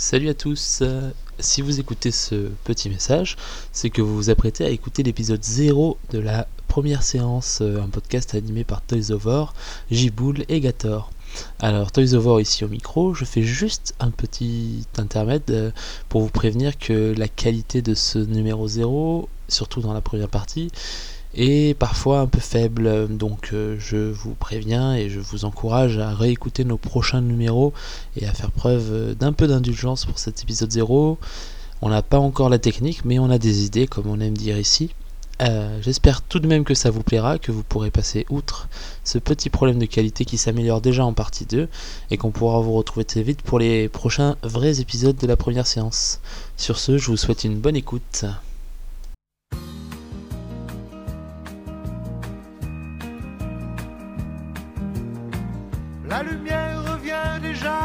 Salut à tous. Si vous écoutez ce petit message, c'est que vous vous apprêtez à écouter l'épisode 0 de la première séance, euh, un podcast animé par Toys of Jiboul et Gator. Alors Toys of ici au micro, je fais juste un petit intermède euh, pour vous prévenir que la qualité de ce numéro 0, surtout dans la première partie, et parfois un peu faible. Donc euh, je vous préviens et je vous encourage à réécouter nos prochains numéros et à faire preuve d'un peu d'indulgence pour cet épisode 0. On n'a pas encore la technique, mais on a des idées, comme on aime dire ici. Euh, j'espère tout de même que ça vous plaira, que vous pourrez passer outre ce petit problème de qualité qui s'améliore déjà en partie 2 et qu'on pourra vous retrouver très vite pour les prochains vrais épisodes de la première séance. Sur ce, je vous souhaite une bonne écoute. La lumière revient déjà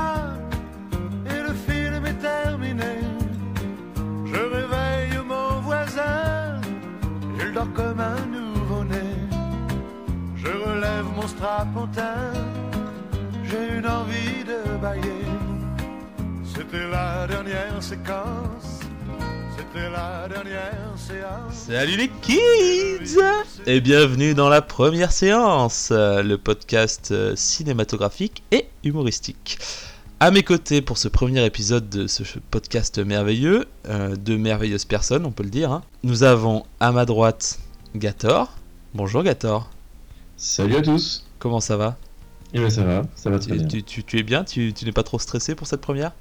et le film est terminé. Je réveille mon voisin, il dort comme un nouveau-né. Je relève mon strapontin, j'ai une envie de bailler. C'était la dernière séquence, la dernière séance. Salut les kids Et bienvenue dans la première séance, euh, le podcast euh, cinématographique et humoristique. À mes côtés pour ce premier épisode de ce podcast merveilleux, euh, de merveilleuses personnes, on peut le dire, hein, nous avons à ma droite Gator. Bonjour Gator. Salut à tous. Comment ça va? Eh ben ça va, ça va très tu, bien. tu- tu- tu es bien? Tu, tu n'es pas trop stressé pour cette première?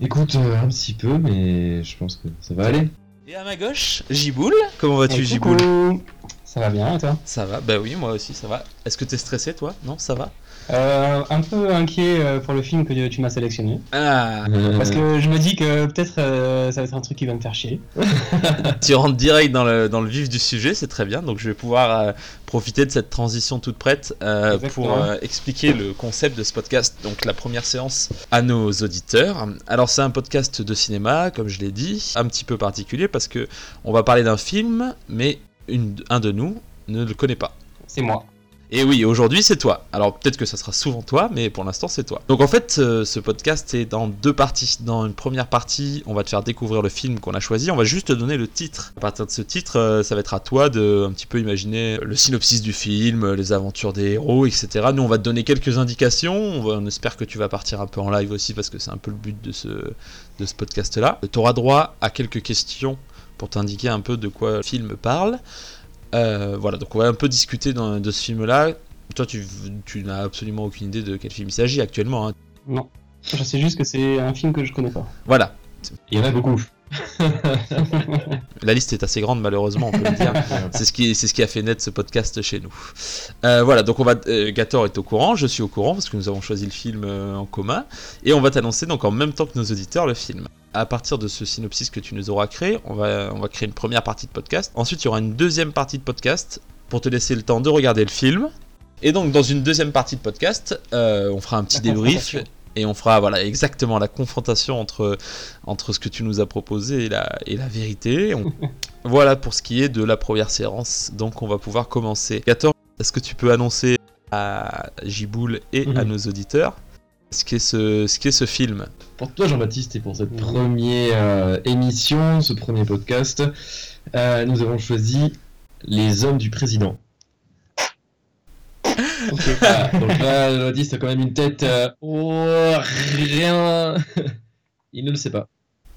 Écoute, euh, un petit peu, mais je pense que ça va aller. Et à ma gauche, Jiboul. Comment vas-tu Jiboul? coucou. Ça va bien et toi? Ça va, bah oui, moi aussi ça va. Est-ce que t'es stressé toi? Non, ça va? Euh, Un peu inquiet euh, pour le film que tu m'as sélectionné. Ah Parce que je me dis que peut-être euh, ça va être un truc qui va me faire chier. Tu rentres direct dans le, dans le vif du sujet, c'est très bien. Donc je vais pouvoir euh, profiter de cette transition toute prête euh, pour euh, expliquer le concept de ce podcast, donc la première séance à nos auditeurs. Alors c'est un podcast de cinéma, comme je l'ai dit, un petit peu particulier parce que on va parler d'un film, mais une, un de nous ne le connaît pas. C'est moi. Et oui, aujourd'hui c'est toi. Alors peut-être que ça sera souvent toi, mais pour l'instant c'est toi. Donc en fait, euh, ce podcast est dans deux parties. Dans une première partie, on va te faire découvrir le film qu'on a choisi. On va juste te donner le titre. À partir de ce titre, euh, ça va être à toi de un petit peu imaginer le synopsis du film, les aventures des héros, etc. Nous, on va te donner quelques indications. On espère que tu vas partir un peu en live aussi parce que c'est un peu le but de ce, de ce podcast-là. Tu auras droit à quelques questions pour t'indiquer un peu de quoi le film parle. Euh, voilà, donc on va un peu discuter dans- de ce film-là. Toi, tu, tu n'as absolument aucune idée de quel film il s'agit actuellement. hein. Non. Je sais juste que c'est un film que je connais pas. Voilà, Il y en a beaucoup. la liste est assez grande, malheureusement, on peut le dire. C'est ce, qui, c'est ce qui a fait naître ce podcast chez nous. Euh, voilà, donc on va, euh, Gator est au courant, je suis au courant parce que nous avons choisi le film euh, en commun. Et on va t'annoncer donc en même temps que nos auditeurs le film. À partir de ce synopsis que tu nous auras créé, on va, on va créer une première partie de podcast. Ensuite, il y aura une deuxième partie de podcast pour te laisser le temps de regarder le film. Et donc, dans une deuxième partie de podcast, on fera un petit débrief. Et on fera voilà, exactement la confrontation entre, entre ce que tu nous as proposé et la, et la vérité. On- voilà pour ce qui est de la première séance. Donc on va pouvoir commencer. Gator, est-ce que tu peux annoncer à Jiboul et à Mhm. nos auditeurs ce qu'est ce, ce, qu'est ce film? Pour toi, Jean-Baptiste, et pour cette première euh, émission, ce premier podcast, euh, nous avons choisi Les Hommes du Président. Donc là, a quand même une tête. euh, oh, rien Il ne le sait pas.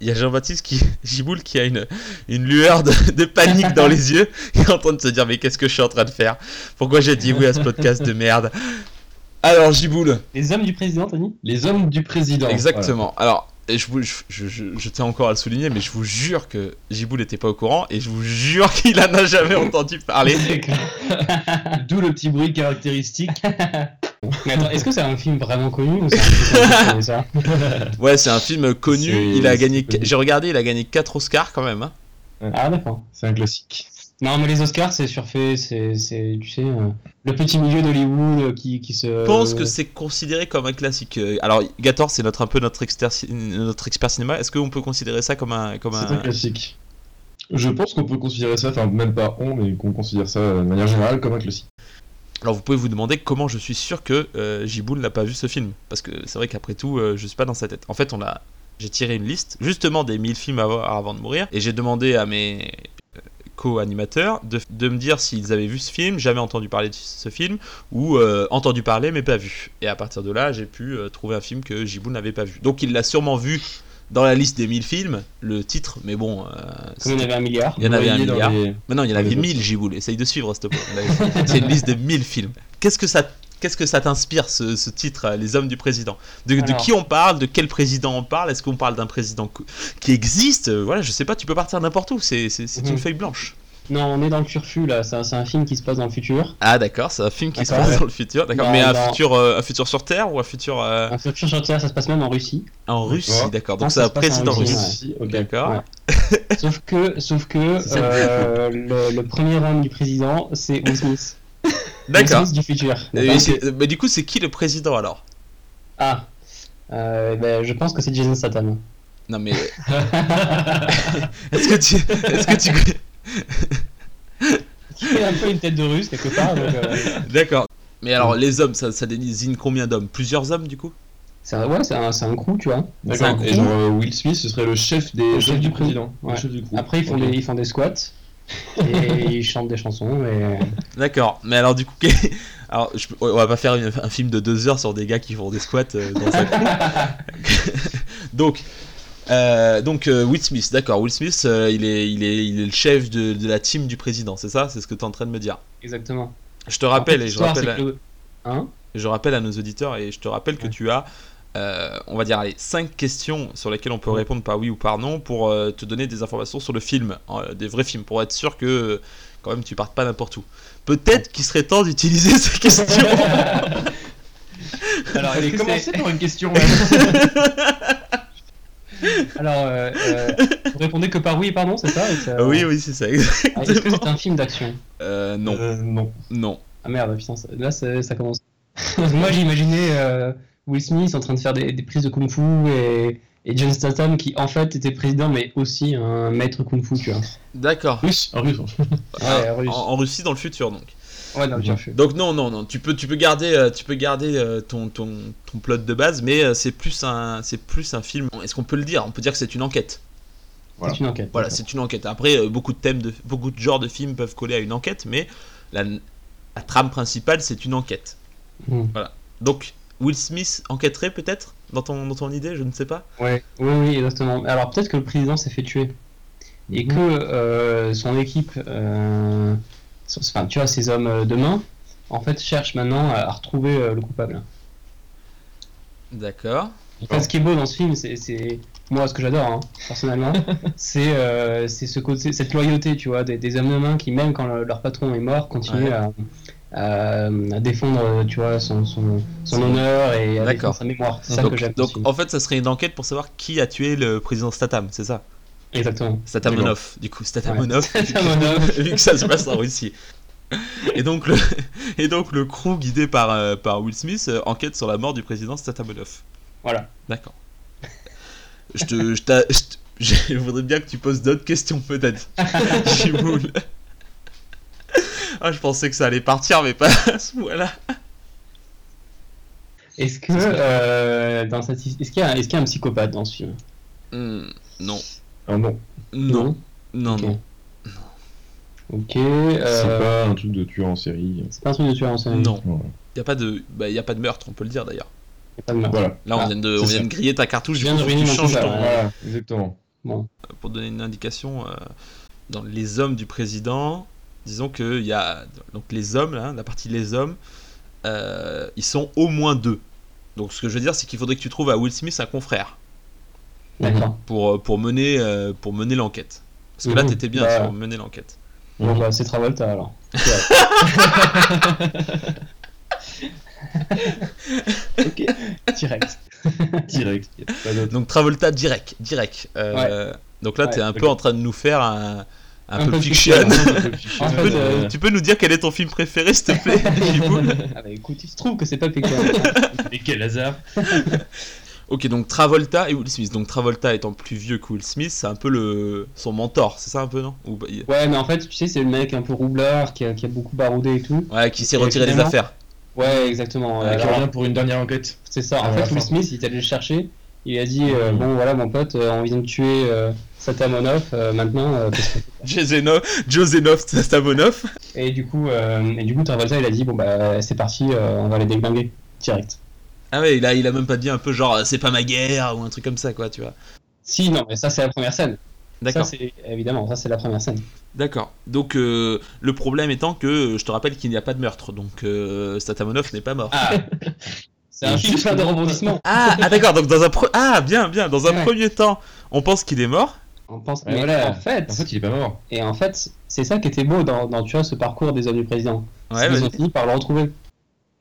Il y a Jean-Baptiste qui, Jiboul qui a une, une lueur de, de panique dans les yeux. Il est en train de se dire mais qu'est-ce que je suis en train de faire? Pourquoi j'ai dit oui à ce podcast de merde? Alors Jiboul, Les hommes du président, Tony? Les Hommes du Président. Exactement. Alors, et je, vous, je, je- je- je tiens encore à le souligner, mais je vous jure que Jiboul n'était pas au courant et je vous jure qu'il en a jamais entendu parler. D'où le petit bruit caractéristique. Mais attends, est-ce que c'est un film vraiment connu ou c'est un film connais ça Ouais, c'est un film connu. Il a gagné. J'ai regardé, il a gagné 4 Oscars quand même. hein. Ah d'accord. C'est un classique. Non mais les Oscars c'est surfait, c'est, c'est tu sais, euh, le petit milieu d'Hollywood euh, qui, qui se... Je pense que c'est considéré comme un classique. Euh, Alors, Gator, c'est notre un peu notre expert, notre expert cinéma. Est-ce qu'on peut considérer ça comme un, comme C'est un un... classique. Je pense qu'on peut considérer ça, enfin même pas on, mais qu'on considère ça de manière générale comme un classique. Alors, vous pouvez vous demander comment je suis sûr que euh, Jiboul n'a pas vu ce film, parce que c'est vrai qu'après tout, euh, je suis pas dans sa tête. En fait, on a j'ai tiré une liste justement des 1000 films à voir avant de mourir et j'ai demandé à mes co-animateurs de, de me dire s'ils avaient vu ce film, jamais entendu parler de ce film ou euh, entendu parler mais pas vu. Et à partir de là, j'ai pu euh, trouver un film que Jiboul n'avait pas vu. Donc il l'a sûrement vu dans la liste des 1000 films, le titre, mais bon, euh, il y en avait un milliard. il y en avait un milliard. les- Mais non, il y en avait les autres. 1000, Jiboul. Essaye de suivre, s'il te plaît. C'est une liste de 1000 films. Qu'est-ce que ça, qu'est-ce que ça t'inspire, ce, ce titre, euh, Les Hommes du Président? De, qui on parle? De quel président on parle? Est-ce qu'on parle d'un président qui existe? Euh, Voilà, je sais pas, tu peux partir n'importe où. C'est, une Mhm. feuille blanche. Non, on est dans le turfu là. C'est un, film qui se passe dans le futur. Ah, d'accord, c'est un film qui se passe ouais. dans le futur. D'accord, Dans- mais un dans- futur, euh, un futur sur Terre ou un futur euh, Un futur sur Terre, ça se passe même en Russie. en Russie D'accord. Donc c'est un président russe. Ok. D'accord. Ouais. sauf que, sauf que euh, le, le premier homme du président, c'est Will Smith. D'accord. Du futur. Mais du coup, c'est qui le président alors? Ah, euh, ben, je pense que c'est Jason Statham. Non mais est-ce que tu est-ce que tu Qui a un peu une tête de russe quelque part. euh, D'accord. Mais alors les hommes, ça, ça désigne combien d'hommes? Plusieurs hommes du coup? C'est un, ouais, c'est un, c'est un crew, tu vois. D'accord. Et genre euh, Will Smith, ce serait le chef des Le chef chef du président. Ouais. Le chef du crew. Après, ils font, des, ils font des squats et ils chantent des chansons. Et... D'accord. Mais alors du coup, alors je- on va pas faire une- un film de deux heures sur des gars qui font des squats euh, dans un donc. euh, donc euh, Will Smith, d'accord. Will Smith, il, est, il, est, il est le chef de, de la team du président, c'est ça? C'est ce que tu es en train de me dire. Exactement. Je te rappelle, En fait, et je rappelle, Hein? je rappelle à nos auditeurs, et je te rappelle que tu as, euh, on va dire, allez, 5 questions sur lesquelles on peut répondre par oui ou par non pour euh, te donner des informations sur le film, euh, des vrais films, pour être sûr que euh, quand même tu partes pas n'importe où. Peut-être qu'il serait temps d'utiliser ces questions. Alors, que commencez c'est- par une question. Alors, euh, euh, vous répondez que par oui et par non, c'est ça, oui, oui, c'est ça. Ah, Est-ce que c'est un film d'action Euh, non, Euh, non. non. Ah merde, putain, ça- là ça, commence. Moi j'imaginais euh, Will Smith en train de faire des, des prises de kung fu et, et John Statham qui en fait était président mais aussi un maître kung fu, tu vois. D'accord. Russe. Ah, russe. Ah, russe. en, en Russie dans le futur donc. Ouais, non, Ouais. bien fait. Donc non, non, non. Tu peux, tu peux garder, euh, tu peux garder euh, ton, ton, ton plot de base, mais euh, c'est plus un, c'est plus un film. Est-ce qu'on peut le dire? On peut dire que c'est une enquête. Voilà. C'est une enquête. Voilà, c'est une enquête. Après, beaucoup de thèmes, de, beaucoup de genres de films peuvent coller à une enquête, mais la, la trame principale, c'est une enquête. Hmm. Donc, Will Smith enquêterait peut-être dans ton, dans ton idée, je ne sais pas. Ouais, oui, oui, exactement. Alors peut-être que le président s'est fait tuer et Mhm. que euh, son équipe, euh, son- enfin, tu vois, ses hommes euh, de main, en fait, cherchent maintenant à, à retrouver euh, le coupable. D'accord. En fait, ce qui est beau dans ce film, c'est, moi, ce que j'adore, hein, personnellement, c'est, euh, c'est ce côté, cette loyauté, tu vois, des, des hommes de main qui, même quand le- leur patron est mort, continuent Ouais. à, à- à défendre, tu vois, son, son, son Son- honneur et à défendre sa mémoire. C'est ça donc, que j'aime. donc en fait, ça serait une enquête pour savoir qui a tué le président Statham, c'est ça? Exactement. Statamonov, du coup, Statamonov, Statamonov. vu que ça se passe en Russie. Et donc le, et donc le crew guidé par, euh, par Will Smith euh, enquête sur la mort du président Statamonov. Voilà. D'accord. Je te, je, je je voudrais bien que tu poses d'autres questions peut-être. Chimoul. Ah, je pensais que ça allait partir, mais pas à ce moment-là. Est-ce que euh, dans cette, est-ce qu'il y a, est-ce qu'il y a un psychopathe dans ce film? Hmm, non, Ah, non. non, non, Ok. non. Ok. C'est Euh, pas un truc de tueur en série. c'est pas un truc de tueur en série. Non, il n'y a, pas de- bah, y a pas de meurtre, on peut le dire d'ailleurs. Y a pas de meurtre. Voilà. Là, on Ah, vient de, on vient ça. de griller ta cartouche, Je viens de ruiner ton, là. Voilà, exactement. Bon. pour donner une indication, euh, dans les hommes du président, disons que il y a donc les hommes là, la partie les hommes, euh, ils sont au moins deux. Donc ce que je veux dire, c'est qu'il faudrait que tu trouves à Will Smith un confrère D'accord. pour euh, pour mener euh, pour mener l'enquête. Parce que là, Mhm. t'étais bien Bah. sur mener l'enquête. Bon, bah, c'est Travolta alors. ok. Direct. Direct. Pas. Donc Travolta direct, direct. Euh, Donc là, Ouais, t'es un peu en train de nous faire un un, Un peu peu fiction. tu, peux, euh, tu peux nous dire quel est ton film préféré, s'il te plaît, Ah bah écoute, il se trouve que c'est pas Pékin. Mais quel hasard. Ok, donc Travolta et Will Smith. Donc Travolta étant plus vieux que Will Smith, c'est un peu le son mentor, c'est ça un peu, non? Ou- ouais, mais en fait, tu sais, c'est le mec un peu roublard qui a, qui a beaucoup baroudé et tout. Ouais, qui s'est Et retiré des affaires. Ouais, exactement. Ouais, Qui revient pour une dernière enquête. c'est ça. En fait, Will fin. Smith, il est allé le chercher Il a dit euh, Mhm. Bon, voilà, mon pote, euh, on vient de tuer euh, Satamonov, euh, maintenant. euh, Josenov Stamonov. fait Et du coup, euh, et du coup Travolta, il a dit Bon, bah, c'est parti, euh, on va les déglinguer direct. Ah ouais, il a, il a même pas dit un peu genre c'est pas ma guerre ou un truc comme ça quoi, tu vois. Si, non, mais ça, c'est la première scène. Ça, D'accord. c'est évidemment, ça, c'est la première scène. D'accord. Donc euh, le problème étant que euh, je te rappelle qu'il n'y a pas de meurtre, donc euh, Statamonov n'est pas mort. Ah C'est un film plein de rebondissements. Ah, ah, d'accord. Donc dans un pre- ah bien bien dans un Ouais. premier temps, on pense qu'il est mort. On pense, Ouais, mais voilà. en fait, En fait, il est pas mort. et en fait, c'est ça qui était beau dans, dans tu vois, ce parcours des hommes du président. Ouais. ils ont fini par le retrouver.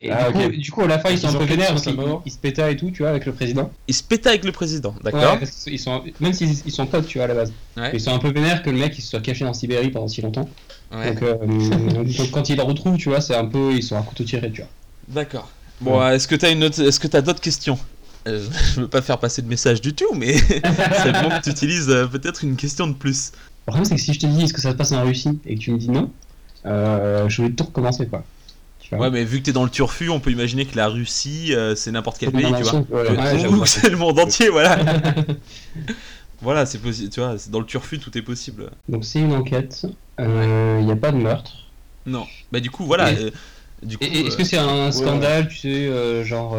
Et Ah, du, coup, ok. du coup, à la fin, ils Ils sont un peu vénères parce qu'ils mort. ils se pétaient et tout, tu vois, avec le président. Il se pète avec le président, d'accord. sont, même s'ils ils sont potes, tu vois, à la base. Ouais. Ils sont un peu vénères que le mec il se soit caché en Sibérie pendant si longtemps. Ouais. Donc, euh, donc, quand ils le retrouvent, tu vois, c'est un peu, ils sont à couteau tiré, tu vois. D'accord. Bon, est-ce que t'as une autre... est-ce que t'as d'autres questions? Euh, Je veux pas faire passer de message du tout, mais c'est bon que tu utilises euh, peut-être une question de plus. Le problème, c'est que si je te dis est-ce que ça se passe en Russie et que tu me dis non, euh, je vais tout recommencer, quoi. Tu vois. Ouais, mais vu que t'es dans le turfu, on peut imaginer que la Russie, c'est n'importe quel pays, tu vois. Voilà. Ouais, Ou- c'est le monde entier, voilà. voilà, c'est possible, tu vois, dans le turfu, tout est possible. Donc c'est une enquête. Il n'y a pas de meurtre. Non. Bah du coup, voilà. Et- du coup, Et, et est-ce que c'est un scandale, tu sais, euh, genre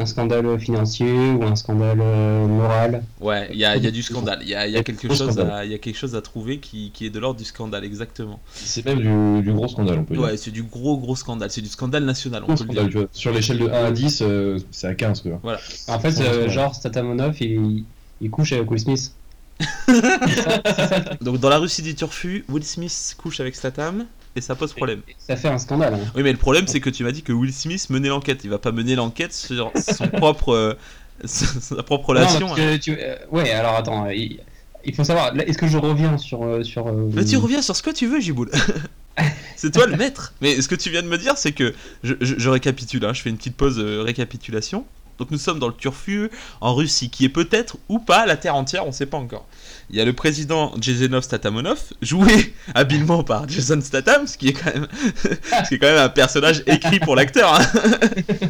un scandale financier ou un scandale euh, moral ouais, il y a, il y a du scandale. Il y a, il y a quelque chose à, il y a quelque chose à trouver qui, qui est de l'ordre du scandale, exactement. C'est même du, du gros scandale, on peut dire. Ouais, c'est du gros gros scandale. C'est du scandale national, on peut le scandale, dire. tu vois. Sur l'échelle de 1 à 10, euh, c'est à 15, quoi. En fait, euh, genre Statamonov, il, il couche avec Will Smith. Donc dans la Russie du turfu, Will Smith couche avec Statham et ça pose problème. Ça fait un scandale. hein. Oui, mais le problème c'est que tu m'as dit que Will Smith menait l'enquête. Il va pas mener l'enquête sur son propre euh, sa propre Non, relation. parce que tu- euh, ouais, alors attends, euh, il, il faut savoir, est-ce que je reviens sur. euh, sur Mais tu reviens sur ce que tu veux, Jiboul. c'est toi le maître. Mais ce que tu viens de me dire, c'est que je, je- je récapitule. hein, je fais une petite pause récapitulation. Donc nous sommes dans le turfu en Russie, qui est peut-être ou pas la terre entière, on sait pas encore. Il y a le président Jezenov Statamonov, joué habilement par Jason Statham, ce qui est quand même, qui est quand même un personnage écrit pour l'acteur. hein.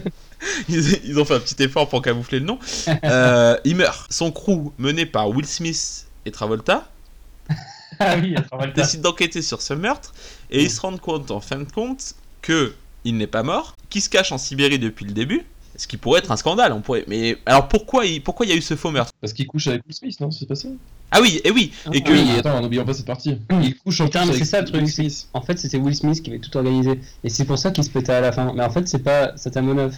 Ils, ils ont fait un petit effort pour camoufler le nom. Euh, il meurt. Son crew, mené par Will Smith et Travolta, Ah oui, Travolta. décide d'enquêter sur ce meurtre et ils se rendent compte en fin de compte que il n'est pas mort, qu'il se cache en Sibérie depuis le début, ce qui pourrait être un scandale. On pourrait. Mais alors pourquoi il pourquoi il y a eu ce faux meurtre? Parce qu'il couche avec Will Smith, non? C'est pas ça? Ah oui, et oui, et que Oui, attends, n'oublions pas cette partie. Il couche en Putain, mais avec c'est ça le truc. Will c'est- Smith. En fait, c'était Will Smith qui avait tout organisé. Et c'est pour ça qu'il se pétait à la fin. Mais en fait, c'est pas Satamonov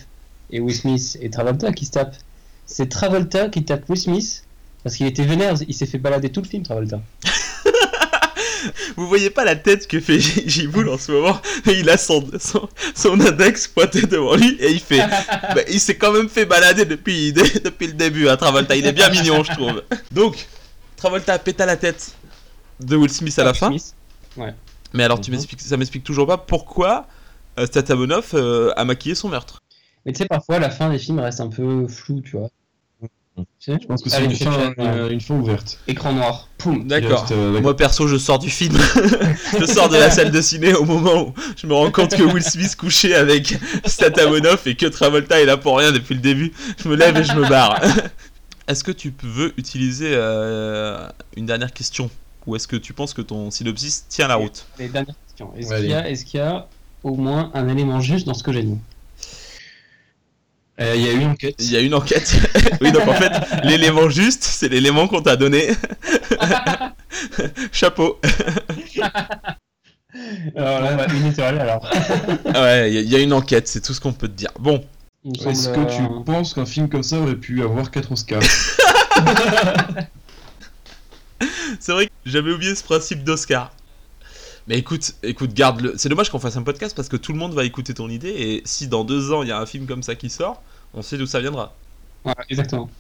et Will Smith et Travolta qui se tapent. C'est Travolta qui tape Will Smith parce qu'il était vénère. Il s'est fait balader tout le film, Travolta. vous voyez pas la tête que fait Jiboul en ce moment. Il a son, son, son index pointé devant lui et il fait. bah, il s'est quand même fait balader depuis, depuis le début à Travolta. Il est bien mignon, je trouve. Donc, Travolta péta la tête de Will Smith à la Will fin. Smith. Mais alors, tu Mhm. m'expliques, ça m'explique toujours pas pourquoi euh, Statamonov euh, a maquillé son meurtre. Mais tu sais, parfois, la fin des films reste un peu floue, tu vois. Je pense que c'est une euh, une fin ouverte. Écran noir. Poum. D'accord. Euh, Moi perso, je sors du film. je sors de la salle de ciné au moment où je me rends compte que Will Smith couchait avec Statamonov et que Travolta est là pour rien depuis le début. Je me lève et je me barre. Est-ce que tu veux utiliser euh, une dernière question? Ou est-ce que tu penses que ton synopsis tient la route? Les dernières questions. Est-ce Ouais, qu'il y, a- est-ce qu'il y a au moins un élément juste dans ce que j'ai dit? Euh, Il y a eu une enquête. Il y a une enquête. oui, donc en fait, l'élément juste, c'est l'élément qu'on t'a donné. Chapeau. Alors là, une étoile alors. Ouais, il y y, a une enquête, c'est tout ce qu'on peut te dire. Bon, Est-ce que tu euh, penses qu'un film comme ça aurait pu avoir 4 Oscars? C'est vrai que j'avais oublié ce principe d'Oscar. Mais écoute, écoute, garde-le. C'est dommage qu'on fasse un podcast parce que tout le monde va écouter ton idée et si dans deux ans il y a un film comme ça qui sort, on sait d'où ça viendra. ouais, exactement.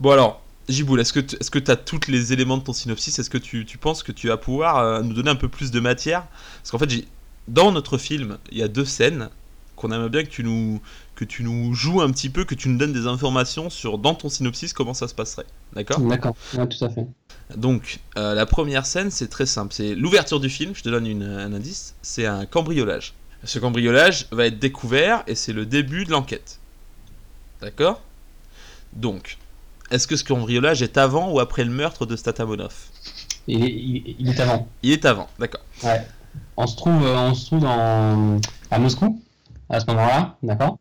Bon alors, Jiboul, est-ce que tu as tous les éléments de ton synopsis? Est-ce que tu, tu penses que tu vas pouvoir euh, nous donner un peu plus de matière? Parce qu'en fait, dans notre film, il y a deux scènes qu'on aimerait bien que tu nous que tu nous joues un petit peu, que tu nous donnes des informations sur dans ton synopsis comment ça se passerait. D'accord? D'accord, ouais, tout à fait. Donc, euh, la première scène, c'est très simple. C'est l'ouverture du film. Je te donne une- un indice. C'est un cambriolage. Ce cambriolage va être découvert et c'est le début de l'enquête. D'accord? Donc, Est-ce que ce cambriolage est avant ou après le meurtre de Statamonov Il est, il- il est avant. Il est avant, d'accord. Ouais. On se trouve, euh, on se trouve dans, à Moscou à ce moment-là, d'accord?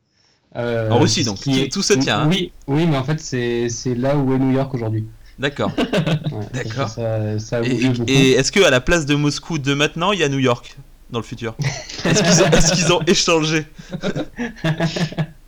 Euh, En Russie, donc. qui Tout- tout se tient, hein. Oui, oui, mais en fait c'est là où est New York aujourd'hui. D'accord. Ouais, D'accord. Ça, ça a Et, est-ce que à la place de Moscou de maintenant, il y a New York dans le futur? Est-ce qu'ils ont, est-ce qu'ils ont échangé?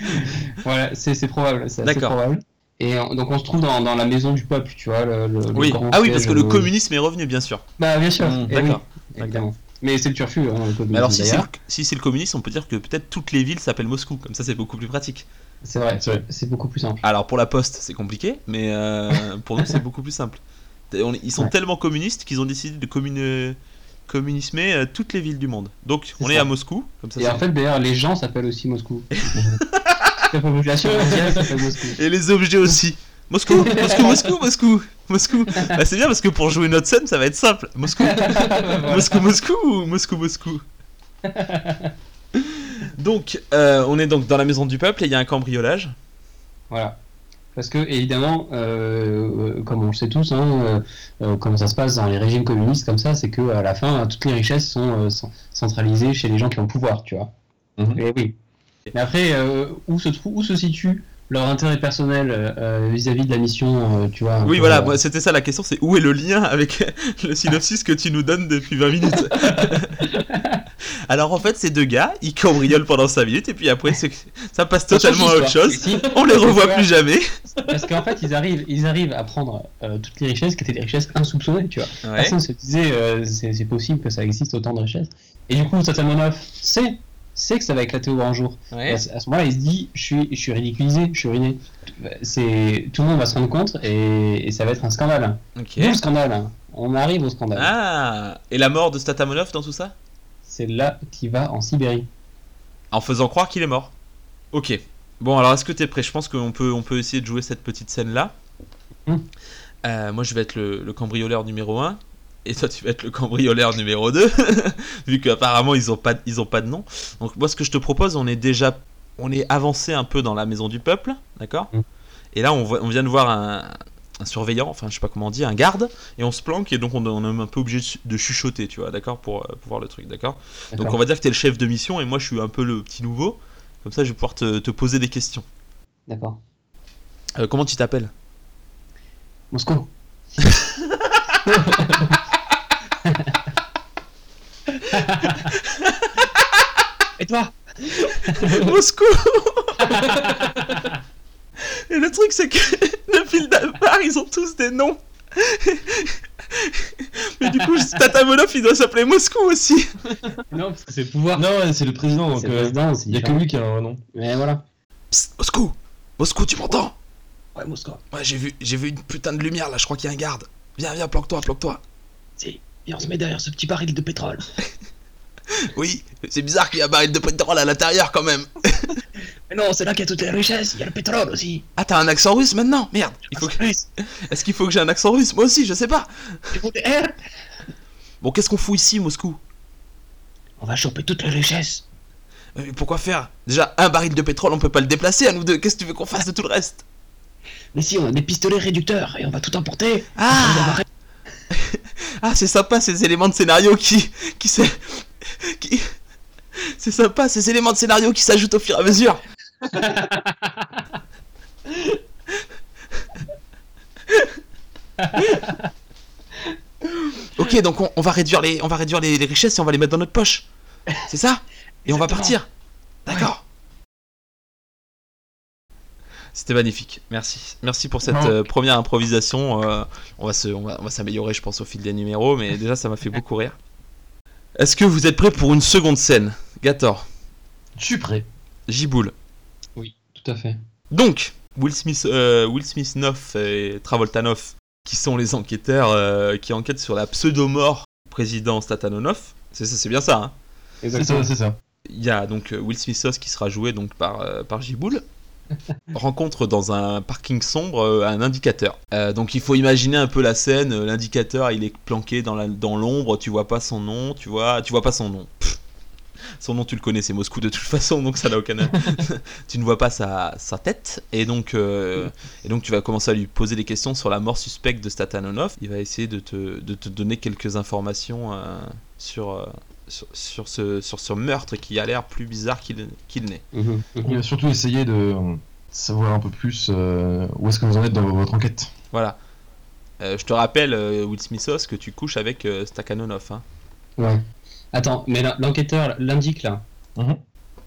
Voilà, c'est c'est probable. c'est probable. Et donc on se trouve dans, dans la maison du peuple, tu vois. Le, le- le Oui. grand Ah oui, parce que le communisme est revenu, bien sûr. Bah bien sûr. Mm, eh d'accord, oui, évidemment. Mais c'est le turfu, hein, le communisme. Alors si c'est, le, d'ailleurs. si c'est le communisme, on peut dire que peut-être toutes les villes s'appellent Moscou. Comme ça, c'est beaucoup plus pratique. C'est vrai, C'est vrai. c'est beaucoup plus simple. Alors pour la poste, c'est compliqué, mais euh, pour nous, c'est beaucoup plus simple. Ils sont Ouais. tellement communistes qu'ils ont décidé de commune- communismer euh, toutes les villes du monde. Donc on est à Moscou, comme ça. Et en fait, d'ailleurs, les gens s'appellent aussi Moscou. la population mondiale Moscou. Et les objets aussi. Moscou, Moscou, Moscou, Moscou, Moscou. Bah, c'est bien parce que pour jouer notre scène, ça va être simple. Moscou, Moscou, Moscou, ou Moscou, Moscou. Donc, euh, on est donc dans la maison du peuple et il y a un cambriolage. Voilà. Parce que, évidemment, euh, comme on le sait tous, hein, euh, comment ça se passe dans les régimes communistes comme ça, c'est que à la fin, toutes les richesses sont cen- centralisées chez les gens qui ont le pouvoir, tu vois. Mhm. Et oui. Mais après, euh, où, se trou- où se situe leur intérêt personnel euh, vis-à-vis de la mission, euh, tu vois Oui, voilà, euh, moi, c'était ça la question, c'est où est le lien avec le synopsis que tu nous donnes depuis 20 minutes Alors en fait, ces deux gars, ils cambriolent pendant 5 minutes et puis après, c'est- ça passe totalement à autre l'histoire. chose. Si, On les revoit plus jamais. Parce qu'en fait, ils arrivent, ils arrivent à prendre euh, toutes les richesses qui étaient des richesses insoupçonnées, tu vois. Ouais. Personne se disait euh, c'est c'est possible que ça existe autant de richesses. Et du coup, Satamonov sait, sait que ça va éclater au grand jour. Ouais. à ce à ce moment-là, il se dit je suis, je suis ridiculisé, je suis ruiné. C'est tout le monde va se rendre compte et, et ça va être un scandale. Ok. D'où le scandale. hein. On arrive au scandale. Ah Et la mort de Statamonov dans tout ça? C'est là qu'il va en Sibérie. En faisant croire qu'il est mort. Ok. Bon, alors est-ce que t'es prêt? Je pense qu'on peut, on peut essayer de jouer cette petite scène-là. Hmm. Euh, moi, je vais être le, le cambrioleur numéro 1. Et toi, tu vas être le cambrioleur numéro 2. Vu qu'apparemment, ils ont pas, ils ont pas de nom. Donc, moi, ce que je te propose, on est déjà. On est avancé un peu dans la maison du peuple. D'accord Hmm. Et là, on, voit- on vient de voir un, un surveillant, enfin, je sais pas comment on dit, un garde. Et on se planque. Et donc, on, on est un peu obligé de chu- de chuchoter, tu vois, d'accord pour, euh, pour voir le truc, d'accord donc on va dire que t'es le chef de mission et moi je suis un peu le petit nouveau. Comme ça je vais pouvoir te, te poser des questions. D'accord. Euh, comment tu t'appelles? Moscou. Et toi Moscou Et le truc c'est que depuis le départ ils ont tous des noms. Mais du coup Tatamonov il doit s'appeler Moscou aussi. Non, parce que c'est le pouvoir. Non, ouais, c'est le président, donc euh, il y a que lui qui a un nom. Mais voilà. Psst, Moscou Moscou tu m'entends Ouais, Moscou. Ouais j'ai vu, j'ai vu une putain de lumière là, je crois qu'il y a un garde. Viens, viens, planque-toi, planque-toi. Et on se met derrière ce petit baril de pétrole. Oui, c'est bizarre qu'il y a un baril de pétrole à l'intérieur quand même. Mais non, c'est là qu'il y a toutes les richesses. Il y a le pétrole aussi. Ah t'as un accent russe maintenant Merde il faut que- Est-ce qu'il faut que j'ai un accent russe Moi aussi, je sais pas. Bon, qu'est-ce qu'on fout ici, Moscou? On va choper toutes les richesses. Euh, mais Pourquoi faire? Déjà, un baril de pétrole, on peut pas le déplacer à nous deux. Qu'est-ce que tu veux qu'on fasse de tout le reste? Mais si, on a des pistolets réducteurs et on va tout emporter. Ah Ah, c'est sympa ces éléments de scénario qui. qui qui. C'est sympa ces éléments de scénario qui s'ajoutent au fur et à mesure. ok, donc on, on va réduire, les, on va réduire les, les richesses et on va les mettre dans notre poche. C'est ça? Et on va partir. D'accord. C'était magnifique. Merci. Merci pour cette euh, première improvisation. euh, on va se, on va, on va s'améliorer, je pense, au fil des numéros, mais déjà, ça m'a fait beaucoup rire. Est-ce que vous êtes prêts pour une seconde scène? Gator, Je suis prêt. Giboul. Oui, tout à fait. Donc, Will Smith, euh, Will Smith Noff et Travolta Noff, qui sont les enquêteurs euh, qui enquêtent sur la pseudo-mort du président Statanonov. C'est ça, c'est bien ça. Hein? C'est ça, c'est ça. Il y a donc Will Smithos qui sera joué donc par, euh, par Giboul. rencontre dans un parking sombre euh, un indicateur. Euh, donc il faut imaginer un peu la scène. euh, L'indicateur il est planqué dans l'ombre. tu vois pas son nom. Tu vois, tu vois pas son nom. Son nom tu le connais, c'est Moscou de toute façon, donc ça n'a aucun. tu ne vois pas sa, tête, et donc, et donc tu vas commencer à lui poser des questions sur la mort suspecte de Statanonov. Il va essayer de te, de te donner quelques informations sur, sur, sur ce, sur ce meurtre qui a l'air plus bizarre qu'il qu'il n'est. Mhm, mhm. va surtout essayer de euh, savoir un peu plus euh, où est-ce que vous en êtes dans votre enquête. Voilà. Euh, je te rappelle, euh, Will Smithos, que tu couches avec euh, Stakhanonov. Hein. Ouais. Attends, mais l'en- l'enquêteur l'indique là. Mhm.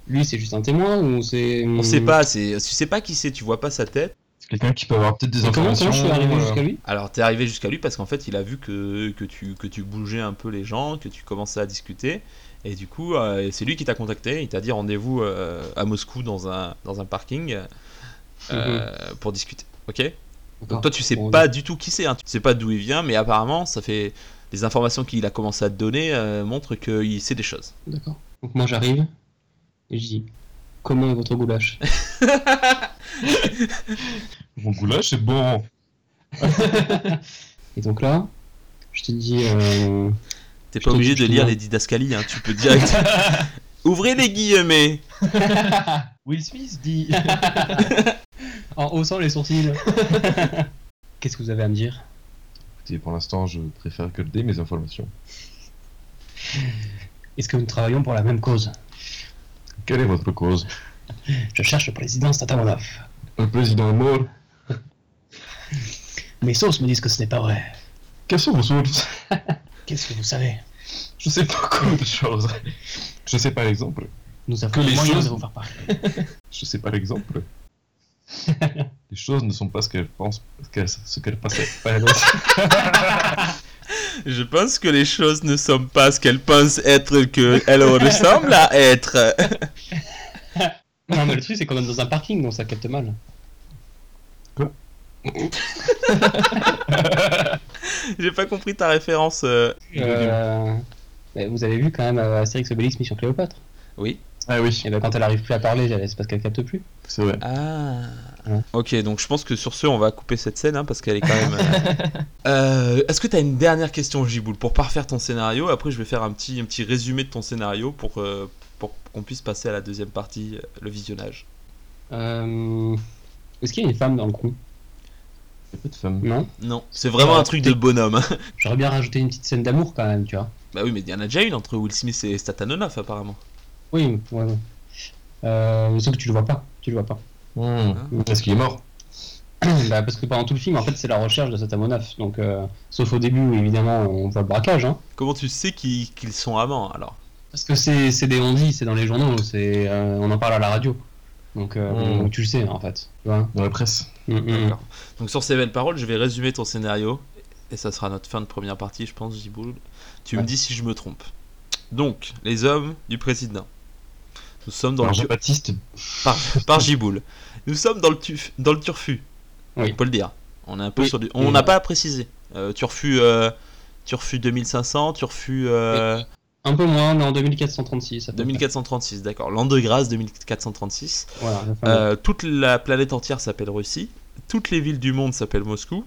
Lui, c'est juste un témoin ou c'est. On sait pas, c'est, tu sais pas qui c'est, tu vois pas sa tête. C'est quelqu'un qui peut avoir peut-être des informations. comment je suis arrivé euh, jusqu'à lui Alors t'es arrivé jusqu'à lui parce qu'en fait il a vu que, que, tu, que tu bougeais un peu les gens, que tu commençais à discuter. Et du coup, euh, c'est lui qui t'a contacté. Il t'a dit rendez-vous euh, à Moscou dans un, dans un parking euh, pour discuter. Ok? Donc toi tu sais Bon, pas du tout qui c'est, hein. tu sais pas d'où il vient, mais apparemment ça fait. Les informations qu'il a commencé à te donner euh, montrent qu'il sait des choses. D'accord. Donc moi j'arrive et je dis Comment est votre goulash Mon goulash, c'est bon. Et donc là, je te dis euh, T'es pas obligé de que lire les didascalies, hein. tu peux direct. Ouvrez les guillemets Will Smith dit. en haussant les sourcils. Qu'est-ce que vous avez à me dire? Écoutez, pour l'instant, je préfère garder mes informations. Est-ce que nous travaillons pour la même cause? Quelle est votre cause? Je cherche le président Statamonov. Le président mort. Mes sources me disent que ce n'est pas vrai. Quelles sont vos sources? Qu'est-ce que vous savez? Je sais pas beaucoup de choses. Je sais par exemple. Nous avons Que les moyens choses- de vous faire parler. Je sais par exemple. Les choses ne sont pas ce qu'elles pensent, ce qu'elles. Je pense que les choses ne sont pas ce qu'elles pensent être qu'elles ressemblent à être. Non mais le truc c'est qu'on est dans un parking donc ça capte mal. J'ai pas compris ta référence. euh. Euh... mais vous avez vu quand même euh, Astérix Obélix Mission Cléopâtre Oui. Ah oui, Et ben quand elle arrive plus à parler, c'est parce qu'elle capte plus. c'est vrai. Ah. Ouais. Ok, donc je pense que sur ce, on va couper cette scène hein, parce qu'elle est quand même. euh, euh, Est-ce que t'as une dernière question, Jiboul, pour parfaire ton scénario? Après, je vais faire un petit, un petit résumé de ton scénario pour, euh, pour qu'on puisse passer à la deuxième partie, euh, le visionnage. Euh... Est-ce qu'il y a une femme dans le crew Il y a pas de femme. Non Non, c'est vraiment un truc de bonhomme. hein. J'aurais bien rajouté une petite scène d'amour quand même, tu vois. bah oui, mais il y en a déjà une entre Will Smith et Statanonov, apparemment. Oui, ouais, ouais. Euh, sauf que tu le vois pas. Tu le vois pas. Hmm. Est-ce qu'il est mort bah, parce que pendant tout le film, en fait, c'est la recherche de cet amonaf. Donc, euh, sauf au début où évidemment on voit le braquage, hein. Comment tu sais qu'ils qu'ils sont amants alors? Parce que c'est c'est des on-dit, c'est dans les journaux, c'est euh, on en parle à la radio. Donc, euh, Mm. donc tu le sais en fait. Tu vois Dans la presse. Mm, mm. Donc sur ces belles paroles, je vais résumer ton scénario et ça sera notre fin de première partie, je pense, Jiboul. Tu me dis si je me trompe. Donc, les hommes du président. Nous sommes dans Alors, le par, par Giboul. Nous sommes dans le tuf, dans le turfu. Oui. On peut le dire. On est un peu Oui. sur du. On Oui. n'a pas précisé. Euh, turfu, euh, turfu 2500, turfu euh, Un peu moins, mais en 2436. à peu près. 2436, d'accord. L'an de grâce 2436. Voilà. Euh, toute la planète entière s'appelle Russie. Toutes les villes du monde s'appellent Moscou.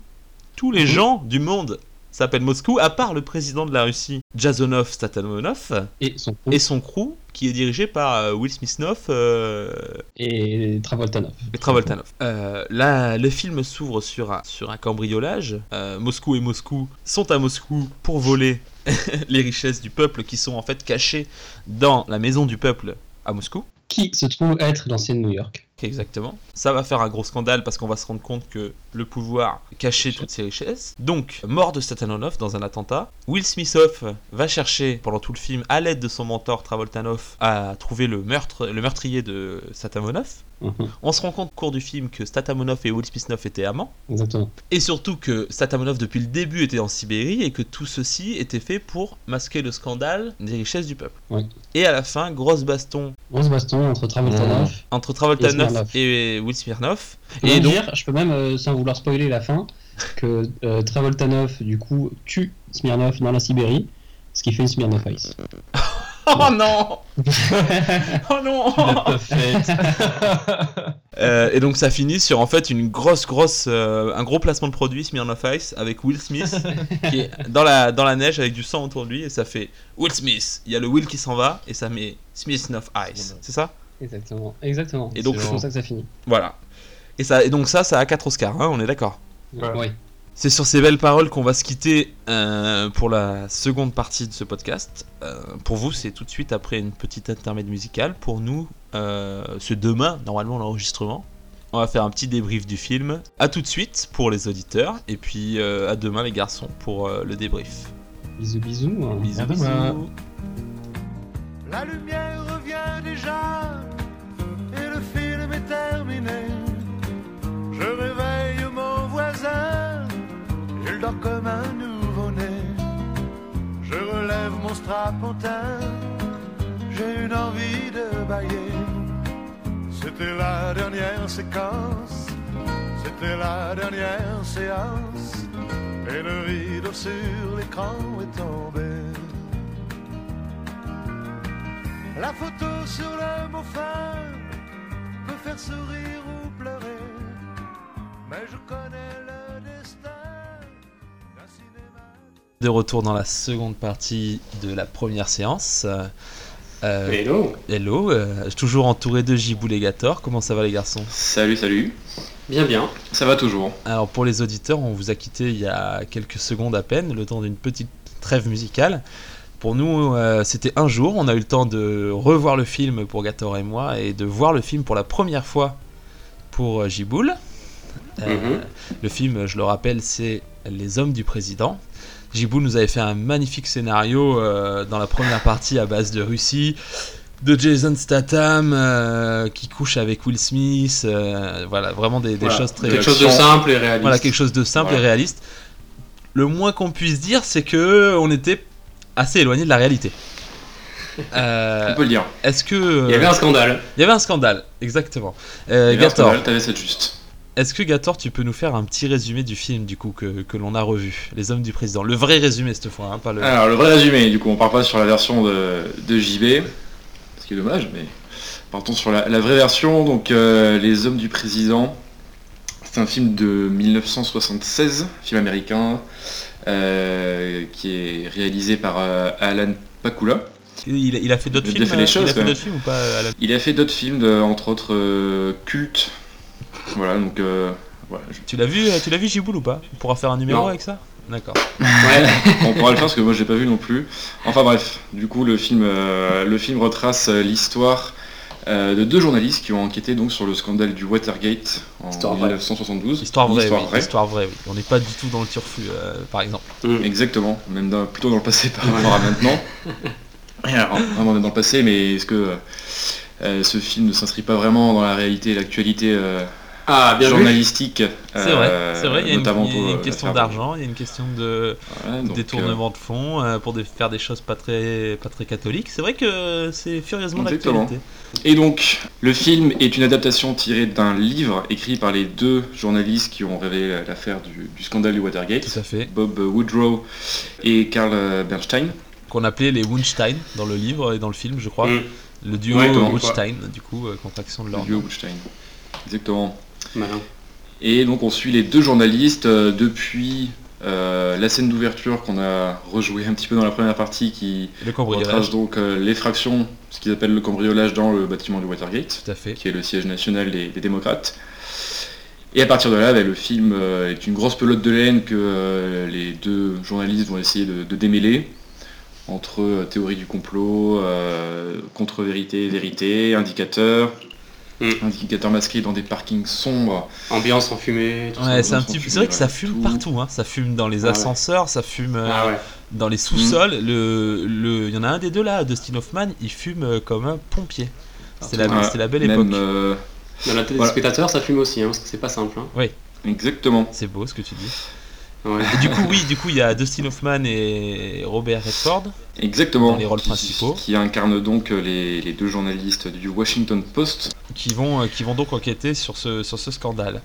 Tous les Mhm. gens du monde s'appellent Moscou, à part le président de la Russie, Jazonov Statamonov, Et son crew. et son crew, qui est dirigé par euh, Will Smithnov euh, Et Travoltanov. et Travoltanov. Euh, là, le film s'ouvre sur un, sur un cambriolage. Moscou et Moscou sont à Moscou pour voler les richesses du peuple qui sont en fait cachées dans la maison du peuple à Moscou. Qui se trouve être l'ancienne New York. Exactement. Ça va faire un gros scandale parce qu'on va se rendre compte que le pouvoir cachait toutes ces richesses. Donc, mort de Statanonov dans un attentat. Will Smithoff va chercher pendant tout le film, à l'aide de son mentor Travoltanov, à trouver le, meurtre, le meurtrier de On se rend compte au cours du film que Statamonov et Will étaient amants. Exactement. Et surtout que Statamonov depuis le début était en Sibérie et que tout ceci était fait pour masquer le scandale des richesses du peuple. Oui. Et à la fin, grosse baston Grosse baston entre Travoltanov. entre Travoltanov Smirnov. et Will Smirnov. Je Et donc, dire, je peux même, euh, sans vouloir spoiler la fin, que euh, Travoltanov, du coup, tue Smirnov dans la Sibérie, ce qui fait une Smirnov Ice. Oh non Oh non. Euh, Et donc ça finit sur en fait une grosse grosse un gros placement de produit Smirnoff Ice avec Will Smith qui est dans la dans la neige avec du sang autour de lui et ça fait Will Smith. Il y a le Will qui s'en va et ça met Smirnoff Ice. C'est ça? Exactement, exactement. Et donc- c'est comme ça que ça finit. Voilà. Et ça et donc ça ça a 4 Oscars, hein, on est d'accord? Ouais. Oui. C'est sur ces belles paroles qu'on va se quitter euh, pour la seconde partie de ce podcast. Euh, pour vous, c'est tout de suite après une petite intermède musicale. Pour nous, euh, c'est demain, normalement, l'enregistrement. On va faire un petit débrief du film. A tout de suite pour les auditeurs. Et puis euh, à demain, les garçons, pour euh, le débrief. Bisous, bisous. hein. Bisous, À demain. bisous. La lumière revient déjà et le film est terminé. Je voisin, comme un nouveau-né. Je relève mon strapontin, j'ai une envie de bailler. C'était la dernière séquence, c'était la dernière séance, et le rideau sur l'écran est tombé. La photo sur le mot fin peut faire sourire ou pleurer, mais je connais le De retour dans la seconde partie de la première séance. Euh, Hello hello, euh, toujours entouré de Jiboul et Gator. Comment ça va les garçons? Salut, salut. Bien, bien. Ça va toujours. Alors pour les auditeurs, on vous a quitté il y a quelques secondes à peine, le temps d'une petite trêve musicale. Pour nous, euh, c'était un jour, on a eu le temps de revoir le film pour Gator et moi et de voir le film pour la première fois pour Jiboul. Euh, Mhm. Le film, je le rappelle, c'est Les Hommes du Président. Jiboul nous avait fait un magnifique scénario euh, dans la première partie à base de Russie, de Jason Statham euh, qui couche avec Will Smith, euh, voilà, vraiment des, des Voilà. choses très... Quelque chose de simple et réaliste. Voilà, quelque chose de simple Voilà. et réaliste. Le moins qu'on puisse dire, c'est que on était assez éloigné de la réalité. Euh, On peut le dire. est-ce que Il y avait un scandale. il y avait un scandale, exactement. Euh, Il y avait un Gator, scandale, t'avais cette juste. Est-ce que Gator, tu peux nous faire un petit résumé du film du coup que, que l'on a revu, Les Hommes du Président, le vrai résumé cette fois, hein, pas le. Alors, le vrai résumé, du coup, on part pas sur la version de, de JB, ce qui est dommage, mais partons sur la, la vraie version. Donc, euh, Les Hommes du Président, c'est un film de 1976, film américain, euh, qui est réalisé par euh, Alan Pakula. Il, il a fait d'autres films. il a fait d'autres films ou pas Alan? Il a fait d'autres films, de- entre autres Culte. Voilà, donc euh, voilà, je- Tu l'as vu, euh, tu l'as vu Jiboul ou pas? On pourra faire un numéro Non. avec ça? D'accord. Ouais, on pourra le faire parce que moi j'ai pas vu non plus. Enfin bref, du coup le film, euh, le film retrace euh, l'histoire euh, de deux journalistes qui ont enquêté donc sur le scandale du Watergate en Histoire vraie. 1972. Histoire vraie, Histoire oui, vraie. histoire vraie, oui. On n'est pas du tout dans le turfu, euh, par exemple. Exactement, même dans- plutôt dans le passé par rapport à maintenant. Et alors, vraiment on est dans le passé, mais est-ce que euh, ce film ne s'inscrit pas vraiment dans la réalité et l'actualité euh, Ah, bien journalistique C'est vrai, euh, c'est vrai, il y a une, pour, euh, question d'argent, il y a une question de Ouais, donc, détournement de fonds euh, pour faire des choses pas très, pas très catholiques. C'est vrai que c'est furieusement d'actualité. Et donc, le film est une adaptation tirée d'un livre écrit par les deux journalistes qui ont révélé l'affaire du, du scandale du Watergate, Tout à fait. Bob Woodrow et Carl Bernstein. Qu'on appelait les Wunstein dans le livre et dans le film, je crois. Mm. Le duo Ouais, donc, Wunstein, du coup, contraction de Le leur duo nom. Woodstein. Exactement. Malin. Et donc, on suit les deux journalistes euh, depuis euh, la scène d'ouverture qu'on a rejoué un petit peu dans la première partie qui Le retrace donc euh, l'effraction, ce qu'ils appellent le cambriolage dans le bâtiment du Watergate. tout à fait. qui est le siège national des, des démocrates. Et à partir de là, ben, le film euh, est une grosse pelote de laine que euh, les deux journalistes vont essayer de, de démêler entre euh, théorie du complot, euh, contre-vérité, vérité, indicateurs, Mm. indicateurs masqués dans des parkings sombres. Ambiance Ouais, ça. c'est un sont petit, fumés, c'est vrai que ça fume tout. partout, hein. Ça fume dans les Ah ouais. ascenseurs, ça fume euh, Ah ouais. dans les sous-sols. Le, le, il y en a un des deux là, Dustin Hoffman, il fume euh, comme un pompier. C'est la, Ouais, c'est la belle même, époque. euh, Dans la tête Voilà. des spectateurs, ça fume aussi, hein, parce que c'est pas simple. Hein. exactement. C'est beau ce que tu dis. Ouais. Et du coup, oui, du coup, il y a Dustin Hoffman et Robert Redford. Exactement. Dans les rôles Qui- principaux. Qui incarnent donc euh, les, les deux journalistes du Washington Post. qui vont, euh, qui vont donc enquêter sur ce, sur ce scandale.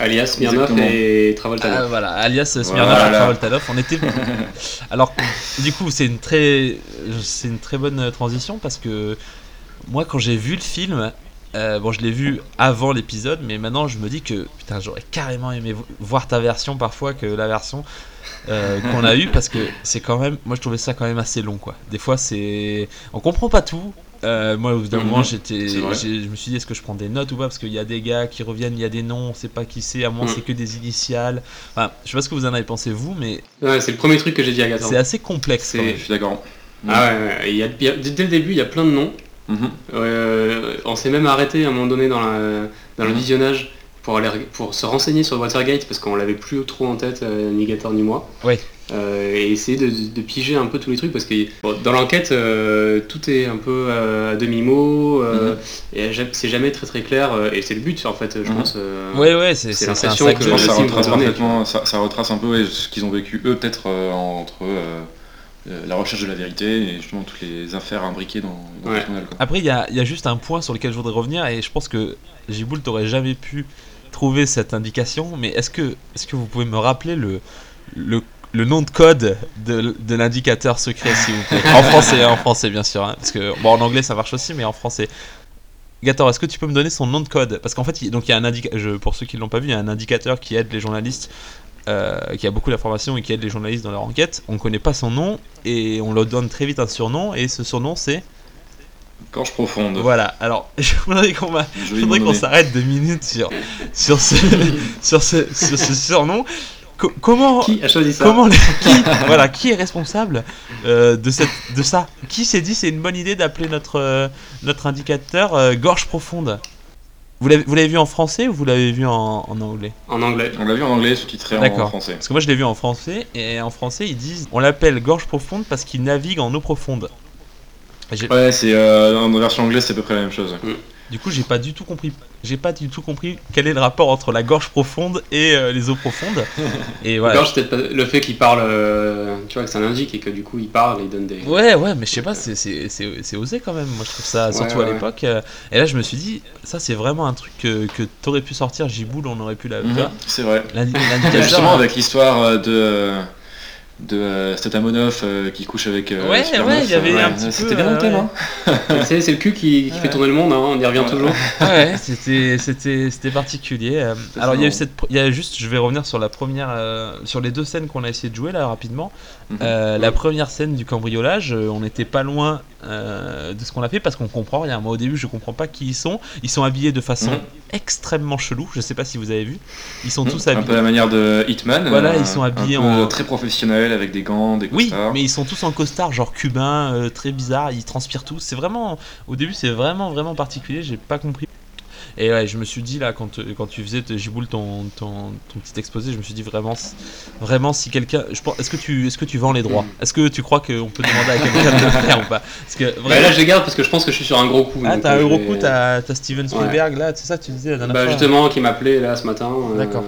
Alias Smirnoff et Travolta. Ah, voilà, alias Smirnoff Voilà. et Travoltanov. On était. Alors, du coup, c'est une très, c'est une très bonne transition parce que moi, quand j'ai vu le film, euh, bon, je l'ai vu avant l'épisode, mais maintenant, je me dis que putain, j'aurais carrément aimé vo- voir ta version parfois que la version euh, qu'on a eue parce que c'est quand même, moi, je trouvais ça quand même assez long, quoi. Des fois, c'est, on comprend pas tout. Euh, moi, au bout d'un Mhm. moment, j'étais, je me suis dit, est-ce que je prends des notes ou pas? Parce qu'il y a des gars qui reviennent, il y a des noms, on sait pas qui c'est, à moins Mhm. c'est que des initiales. Enfin, je sais pas ce que vous en avez pensé vous, mais Ouais, c'est le premier truc que j'ai dit à Gaëtan. c'est assez complexe. Je suis d'accord. Ah ouais, ouais, il y a- dès le début, il y a plein de noms. Mhm. Euh, on s'est même arrêté à un moment donné dans, la- dans le Mhm. visionnage pour, aller, pour se renseigner sur Watergate parce qu'on l'avait plus trop en tête, euh, ni Gator ni moi. Ouais. Euh, et essayer de, de piger un peu tous les trucs parce que bon, dans l'enquête, euh, tout est un peu euh, à demi-mot euh, Mhm. et ja- c'est jamais très très clair euh, et c'est le but en fait, je Mhm. pense. euh, Ouais, ouais, c'est l'impression que Je pense que ça retrace ça, ça retrace un peu ouais, ce qu'ils ont vécu eux, peut-être euh, entre euh, euh, la recherche de la vérité et justement toutes les affaires imbriquées dans, dans Ouais. le journal. Quoi. Après, il y a, il y a juste un point sur lequel je voudrais revenir et je pense que Jiboul t'aurait jamais pu trouver cette indication. Mais est-ce que, est que vous pouvez me rappeler le, le, le nom de code de, de l'indicateur secret, s'il vous plaît En français, en français bien sûr. hein, parce que bon, en anglais ça marche aussi, mais en français. Gator, est-ce que tu peux me donner son nom de code? Parce qu'en fait, il, donc il y a un indicateur, pour ceux qui ne l'ont pas vu, il y a un indicateur qui aide les journalistes, euh, qui a beaucoup d'informations et qui aide les journalistes dans leur enquête. On ne connaît pas son nom et on leur donne très vite un surnom et ce surnom c'est Gorge profonde. voilà, alors je voudrais qu'on s'arrête deux minutes sur, sur, ce, sur, ce, sur ce surnom. Co- comment Qui a choisi ça comment qui, voilà, qui est responsable euh, de, cette, de ça? Qui s'est dit c'est une bonne idée d'appeler notre, euh, notre indicateur euh, gorge profonde? Vous l'avez vous l'avez vu en français ou vous l'avez vu en, en anglais? En anglais. On l'a vu en anglais, sous-titré en D'accord. français. Parce que moi je l'ai vu en français et en français ils disent on l'appelle gorge profonde parce qu'il navigue en eau profonde. Ouais, c'est euh, en version anglaise, c'est à peu près la même chose. Du coup, j'ai pas du tout compris. J'ai pas du tout compris quel est le rapport entre la gorge profonde et euh, les eaux profondes. Et voilà. Gorge, le fait qu'il parle, euh, tu vois, que ça l'indique et que du coup il parle et il donne des. Ouais, ouais, mais je sais pas, c'est- osé quand même. Moi, je trouve ça, Ouais, surtout ouais, à l'époque. euh, Et là, je me suis dit, ça, c'est vraiment un truc que, que t'aurais pu sortir, Jiboul, on aurait pu la. Mhm, C'est vrai. L'indicateur. Justement, avec l'histoire de, de euh, Statamonov euh, qui couche avec. euh, Ouais, ouais, il y avait un petit peu, C'était bien euh, le thème, ouais. hein. Tu sais, c'est le cul qui, qui Ouais. fait tourner le monde, hein, on y revient Ouais. toujours. Ouais, c'était c'était c'était particulier. euh. Alors il y a eu cette il y a juste je vais revenir sur la première euh, sur les deux scènes qu'on a essayé de jouer là rapidement. Mhm. Euh, la première scène du cambriolage, euh, on n'était pas loin euh, de ce qu'on a fait parce qu'on comprend rien. Moi au début je comprends pas qui ils sont. Ils sont habillés de façon Mhm. extrêmement chelou. Je sais pas si vous avez vu. Ils sont tous un peu à habillés. la manière de Hitman. Voilà, euh, ils sont habillés en- très professionnel avec des gants, des Oui, costards. mais ils sont tous en costard, genre cubain, très bizarre. Ils transpirent tous. C'est vraiment, au début, c'est vraiment, vraiment particulier. J'ai pas compris. Et ouais, je me suis dit là, quand, euh, quand tu faisais, Jiboul, ton, ton, ton petit exposé, je me suis dit vraiment, si- vraiment, si quelqu'un. je pense- Est-ce que, tu, est que tu vends les droits? Est-ce que tu crois qu'on peut demander à quelqu'un de le faire ou pas? Parce que Bah, là, je les garde parce que je pense que je suis sur un gros coup. ah, t'as euh, un je gros coup, t'as Steven Spielberg là, c'est ça que tu disais la dernière Bah, fois justement, qui m'appelait là ce matin. euh, D'accord.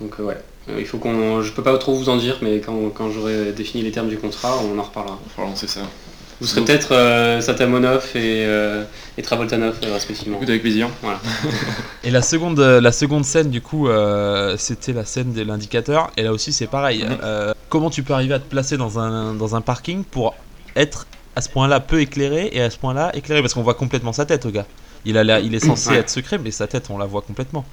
Donc, euh, ouais. Euh, il faut qu'on. Je peux pas trop vous en dire, mais quand, quand j'aurai défini les termes du contrat, on en reparlera. Il falloir lancer ça. Vous serez peut-être euh, Satamonov et, euh, et Travoltanov, euh, respectivement. Écoute, avec plaisir. Voilà. Et la seconde, euh, la seconde scène, du coup, euh, c'était la scène de l'indicateur. Et là aussi, c'est pareil. Mhm. Euh, comment tu peux arriver à te placer dans un, dans un parking pour être à ce point-là peu éclairé et à ce point-là éclairé? Parce qu'on voit complètement sa tête, au gars. Il, a il est censé Ouais. être secret, mais sa tête, on la voit complètement.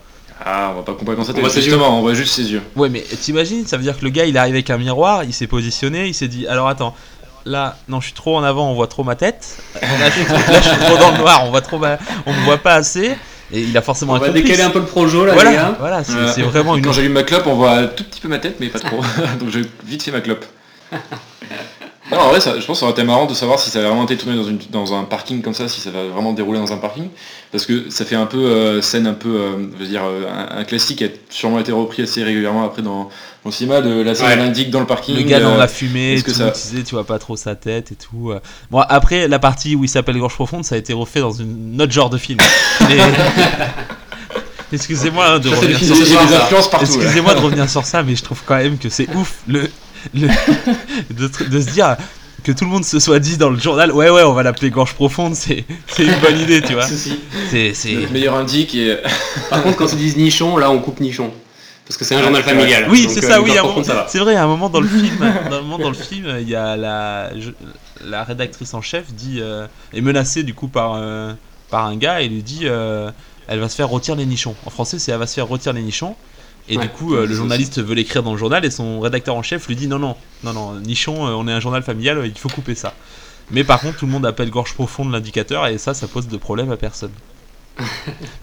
Ah, on va pas complètement ça. On voit Justement, on voit juste ses yeux. Ouais, mais t'imagines, ça veut dire que le gars, il est arrivé avec un miroir, il s'est positionné, il s'est dit Alors attends. Là, non, je suis trop en avant, on voit trop ma tête. Là, je suis, là, je suis trop dans le noir, on voit trop ma- on me voit pas assez. Et il a forcément On un va complice. décaler un peu le projo là, les Voilà, gars. voilà, c'est Euh, c'est vraiment une Quand j'allume ma clope, on voit un tout petit peu ma tête, mais pas trop. Donc j'ai vite fait ma clope. Non, en vrai, ça- je pense que ça aurait été marrant de savoir si ça avait vraiment été tourné dans, une, dans un parking comme ça, si ça va vraiment dérouler dans un parking. Parce que ça fait un peu euh, scène un peu, euh, je veux dire, euh, un, un classique qui a sûrement été repris assez régulièrement après dans, le cinéma, de la scène Ouais. à l'indique dans le parking. Le gars dans euh, la fumée, est-ce que ça- tu sais, tu vois pas trop sa tête et tout. Bon, après, la partie où il s'appelle Gorge Profonde, ça a été refait dans une autre genre de film. Mais- Excusez-moi hein, de Ça, revenir sur ça. Excusez-moi de revenir sur ça, mais je trouve quand même que c'est ouf le, le- de, se dire que tout le monde se soit dit dans le journal, ouais, ouais, on va l'appeler Gorge Profonde, c'est c'est une bonne idée, tu vois. C'est. c'est- Le meilleur indique et Par contre, quand ils disent nichon, là on coupe nichon. Parce que c'est un Ouais, journal familial. Oui, c'est euh, ça, oui, à un gorge moment- profonde, ça va. c'est vrai, à un moment dans le film, dans un moment dans le film, il y a la, la rédactrice en chef dit euh, est menacée du coup par euh, par un gars et lui dit euh, elle va se faire rôtir les nichons. En français, c'est elle va se faire rôtir les nichons. Et Ouais, du coup, euh, le ça journaliste veut l'écrire dans le journal et son rédacteur en chef lui dit non, non, non, non, nichon, euh, on est un journal familial, il faut couper ça. Mais par contre, tout le monde appelle gorge profonde l'indicateur et ça, ça pose de problème à personne.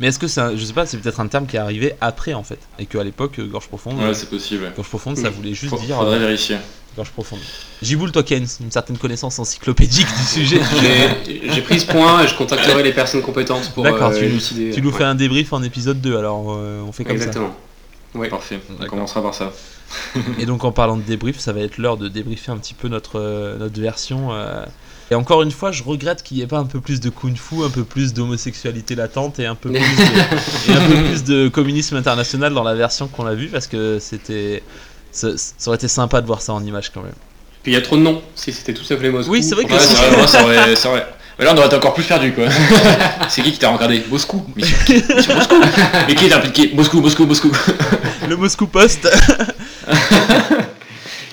Mais est-ce que c'est, je sais pas, c'est peut-être un terme qui est arrivé après en fait, et qu'à l'époque, euh, gorge profonde, ouais, c'est possible. ouais. Gorge profonde, ça voulait juste Faut- dire Faudrait euh, vérifier. gorge profonde. Jiboul Token, une certaine connaissance encyclopédique du sujet. J'ai pris ce point et je contacterai les personnes compétentes pour D'accord, euh, tu- nous Ouais, fais un débrief en épisode 2, alors euh, on fait comme Exactement. Ouais. Parfait. On commencera par ça. Et donc en parlant de débrief, ça va être l'heure de débriefer un petit peu notre, euh, notre version. euh. Et encore une fois, je regrette qu'il n'y ait pas un peu plus de kung-fu, un peu plus d'homosexualité latente et un peu plus de, et un peu plus de communisme international dans la version qu'on a vue parce que c'était. Ça, ça aurait été sympa de voir ça en image quand même. Puis il y a trop de noms. Si c'était tout s'appelait Moscou. Oui, c'est vrai que Ouais, c'est vrai, ouais, ça aurait- ça aurait- Mais là, on aurait été encore plus perdu, quoi. c'est qui qui t'a regardé Moscou Mais sur qui Mais sur Moscou Mais qui est impliqué Moscou, Moscou, Moscou. Le Moscou Post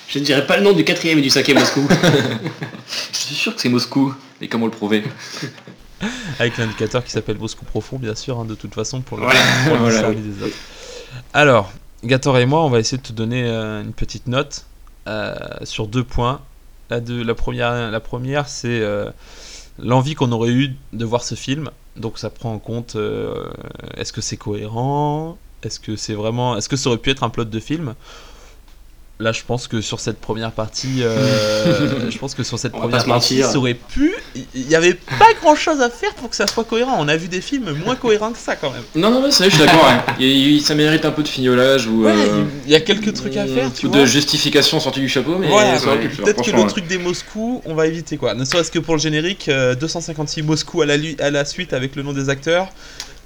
Je ne dirais pas le nom du quatrième et du cinquième Moscou. Je suis sûr que c'est Moscou. Et comment le prouver? Avec l'indicateur qui s'appelle Moscou Profond, bien sûr, hein, de toute façon, pour le, Voilà. pour le des autres. Alors, Gator et moi, on va essayer de te donner euh, une petite note euh, sur deux points. La, deux- la première, la première c'est euh, l'envie qu'on aurait eu de voir ce film. Donc, ça prend en compte euh, est-ce que c'est cohérent? Est-ce que c'est vraiment. Est-ce que ça aurait pu être un plot de film? Là, je pense que sur cette première partie, euh, je pense que sur cette On première partie, ça aurait pu. Il y avait pas grand chose à faire pour que ça soit cohérent. On a vu des films moins cohérents que ça quand même. Non, non, non, c'est vrai, je suis d'accord. hein. Ça mérite un peu de fignolage ou. Ouais, euh, il y a quelques trucs à faire, tu ou vois. de justification sortie du chapeau, mais Voilà, ouais, Peut-être que le ouais. truc des Moscou, on va éviter quoi. Ne serait-ce que pour le générique, euh, 256 Moscou à la, à la suite avec le nom des acteurs.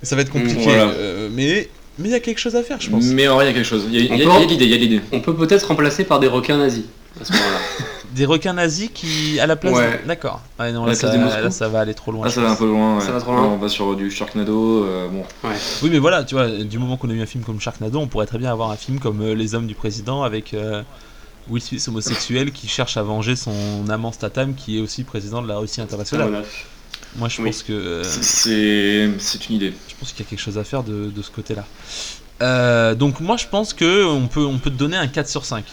Ça va être compliqué. Voilà. euh, mais mais il y a quelque chose à faire, je pense. Mais en vrai, il y a quelque chose. Il y a, il y a- On il y peut- a l'idée, il y a l'idée. On peut peut-être remplacer par des requins nazis à ce moment-là. Des requins nazis qui à la place. Ouais. D'accord. Ouais, non, À là, la ça, Moscou là, va aller trop loin. Je ça va un pense. peu loin. Ça ouais. va trop loin. On va sur du Sharknado. euh, bon. Oui, mais voilà, tu vois, du moment qu'on a eu un film comme Sharknado, on pourrait très bien avoir un film comme euh, Les Hommes du Président avec euh, Will Smith homosexuel qui cherche à venger son amant Statham qui est aussi président de la Russie internationale. Moi, je Oui. pense que euh, C'est c'est une idée. je pense qu'il y a quelque chose à faire de, de ce côté-là. Euh, donc moi, je pense que on peut on peut te donner un 4 sur 5.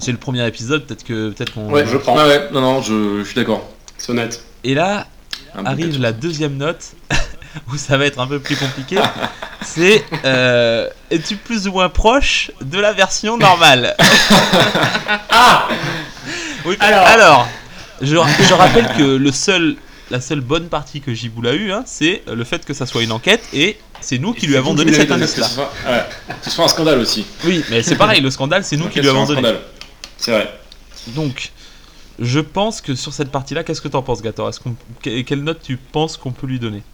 C'est le premier épisode, peut-être que peut-être qu'on. Ouais, je prends. Ah ouais, non, non, je, je suis d'accord. C'est honnête. Et là Un arrive la deuxième note où ça va être un peu plus compliqué. C'est euh, es-tu plus ou moins proche de la version normale? Ah Oui, Alors. alors je, je rappelle que le seul, la seule bonne partie que Jiboul a eu, hein, c'est le fait que ça soit une enquête et c'est nous qui lui avons donné lui cet avez donné Que indice-là. ce soit, ouais, que ce soit un scandale aussi. Oui, mais c'est pareil, le scandale, c'est nous qui lui avons donné. scandale. C'est vrai. Donc, je pense que sur cette partie-là, qu'est-ce que t'en penses, Gator? Est-ce qu'on, quelle note tu penses qu'on peut lui donner?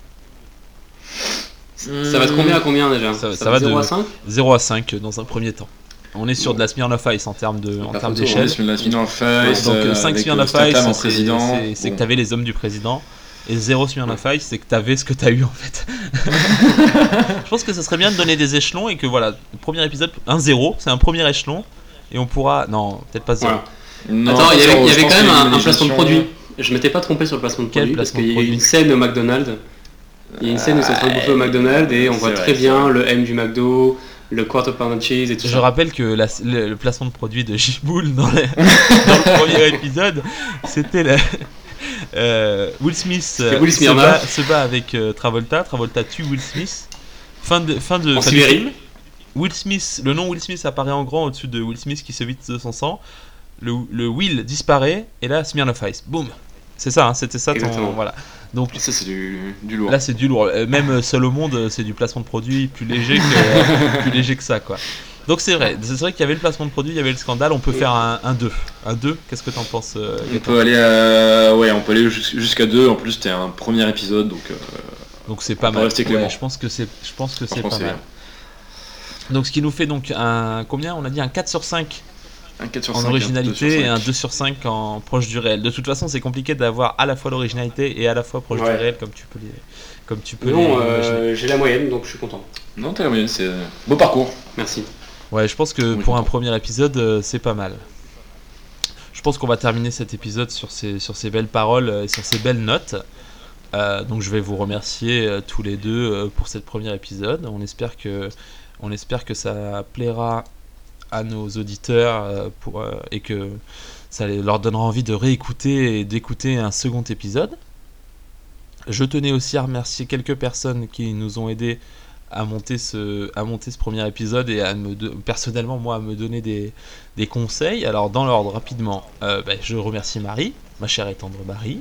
Ça va de combien à combien déjà? Ça- ça va de- 0 à 5 0 à 5 dans un premier temps. On est sur de la Smirnoff Ice en termes de, en La termes photo, d'échelle. On la Smirnoff Donc euh, 5 avec, Smirnoff euh, Ice, Statham en c'est- c'est que Bon. t'avais les hommes du président. Et 0 Smirnoff Ice, c'est que t'avais ce que t'as eu en fait. Je pense que ce serait bien de donner des échelons et que voilà, le premier épisode, un 0, c'est un premier échelon. Et on pourra. Non, peut-être pas 0. Voilà. Non, Attends, il y avait, y quand même un, placement de produit. Je m'étais pas trompé sur le placement de Quel produit parce placement qu'il y de a eu une scène au McDonald's. Il y a une scène où c'est en train de bouffer au McDonald's et on voit vrai, très bien vrai. le M du McDo, le quarter pounder cheese et tout Je ça. rappelle que la- le, le placement de produit de J-Bull dans, le- dans le premier épisode, c'était la- euh, Will Smith, euh, Will se, bat, se bat avec euh, Travolta. Travolta tue Will Smith. Fin de, fin de, En fin film. Will Smith, le nom Will Smith apparaît en grand au-dessus de Will Smith qui se vide de son sang. Le, le Will disparaît et là Smirnoff Ice. Boum. C'est ça, hein, c'était ça ton. Voilà. Donc Ça, c'est du, du lourd. Là, c'est du lourd. Euh, Même euh, seul au monde, euh, c'est du placement de produit plus léger que, plus léger que ça, quoi. Donc c'est vrai, c'est vrai qu'il y avait le placement de produit, il y avait le scandale. On peut faire un, un 2. Un 2, qu'est-ce que t'en penses On peut aller à... Ouais, on peut aller jus- jusqu'à deux. En plus, c'était un premier épisode, donc euh, Donc c'est pas mal. rester clément. Ouais, je pense que c'est, je pense que c'est pas mal. Donc ce qui nous fait donc un combien? On a dit un 4 sur 5 Un 4 sur en 5, un 2 sur originalité et 5. un 2 sur 5 en proche du réel. De toute façon, c'est compliqué d'avoir à la fois l'originalité et à la fois proche du réel comme tu peux les comme tu peux Non, euh, j'ai la moyenne, donc je suis content. Non, t'as la moyenne, c'est euh, beau parcours. Merci. Ouais, je pense que Oui, pour un premier épisode, euh, c'est pas mal. Je pense qu'on va terminer cet épisode sur ces, sur ces belles paroles et sur ces belles notes. Euh, donc je vais vous remercier euh, tous les deux euh, pour cette premier épisode. On espère que, on espère que ça plaira à nos auditeurs euh, pour, euh, et que ça leur donnera envie de réécouter et d'écouter un second épisode. Je tenais aussi à remercier quelques personnes qui nous ont aidés à monter ce, à monter ce premier épisode et à me de- personnellement moi à me donner des, des conseils. Alors dans l'ordre rapidement, euh, bah, je remercie Marie, ma chère et tendre Marie,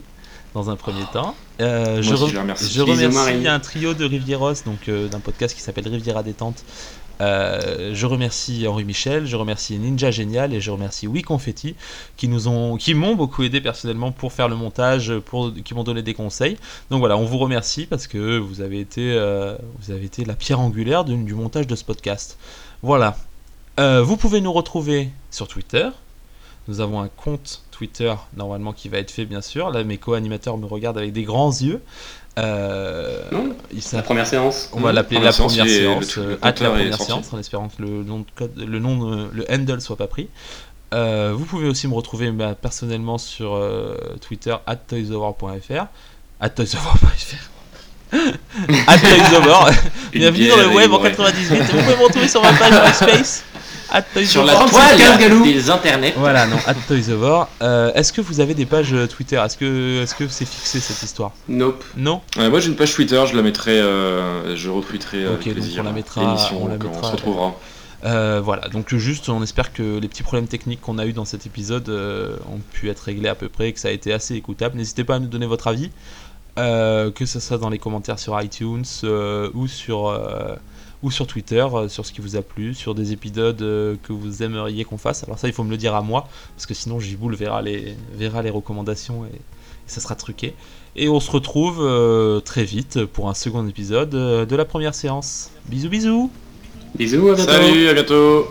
dans un premier temps. Euh, je, re- je remercie. je remercie un trio de Rivieros, donc euh, d'un podcast qui s'appelle Riviera Détente. Euh, je remercie Henri Michel, je remercie Ninja Génial et je remercie Oui Confetti qui nous ont, qui m'ont beaucoup aidé personnellement pour faire le montage, pour, qui m'ont donné des conseils. Donc voilà, on vous remercie parce que vous avez été, euh, vous avez été la pierre angulaire du, montage de ce podcast. Voilà. Euh, vous pouvez nous retrouver sur Twitter. Nous avons un compte Twitter normalement qui va être fait bien sûr. Là, mes co-animateurs me regardent avec des grands yeux. Euh, Non, La première séance. on va l'appeler la première séance, le euh, hâte la première séance, en espérant que le nom de code, le nom, de- le handle soit pas pris. Euh, vous pouvez aussi me retrouver bah, personnellement sur euh, Twitter at toysofwar.fr at toysofwar.fr at toysofwar. Une Bienvenue dans le web en une oreille. 98. Vous pouvez me retrouver sur ma page MySpace at Sur la toile Galou. des internets. Voilà, non, at toysofwar. Euh, Est-ce que vous avez des pages euh, Twitter? Est-ce que est-ce que c'est fixé cette histoire? Nope. Non? Ouais, moi j'ai une page Twitter, je la mettrai, euh, je retweeterai Ok, avec donc plaisir. on la mettra- on la mettra- on se retrouvera. Euh, voilà, donc juste on espère que les petits problèmes techniques qu'on a eu dans cet épisode euh, ont pu être réglés à peu près et que ça a été assez écoutable. N'hésitez pas à nous donner votre avis, euh, que ce soit dans les commentaires sur iTunes euh, ou, sur, euh, ou sur Twitter, euh, sur ce qui vous a plu, sur des épisodes euh, que vous aimeriez qu'on fasse. Alors ça il faut me le dire à moi, parce que sinon Jiboul verra les, verra les recommandations et, et ça sera truqué. Et on se retrouve euh, très vite pour un second épisode de la première séance. Bisous bisous Bisous, à bientôt. Salut, à bientôt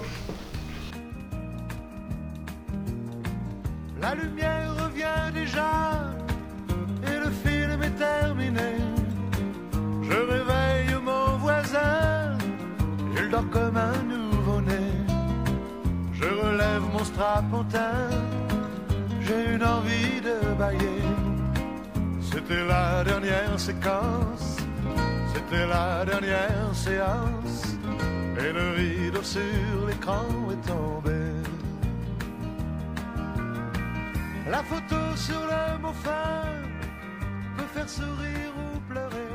La lumière comme un nouveau-né. Je relève mon strapontin, j'ai une envie de bailler. C'était la dernière séquence, c'était la dernière séance, et le rideau sur l'écran est tombé. La photo sur le mot fin peut faire sourire ou pleurer,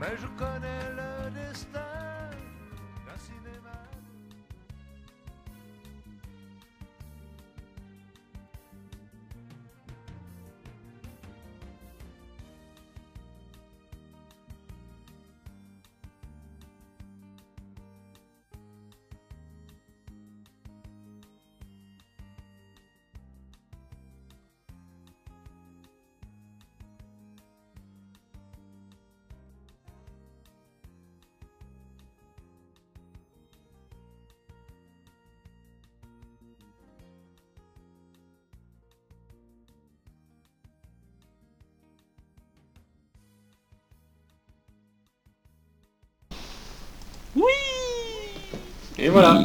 mais je connais le destin Et voilà.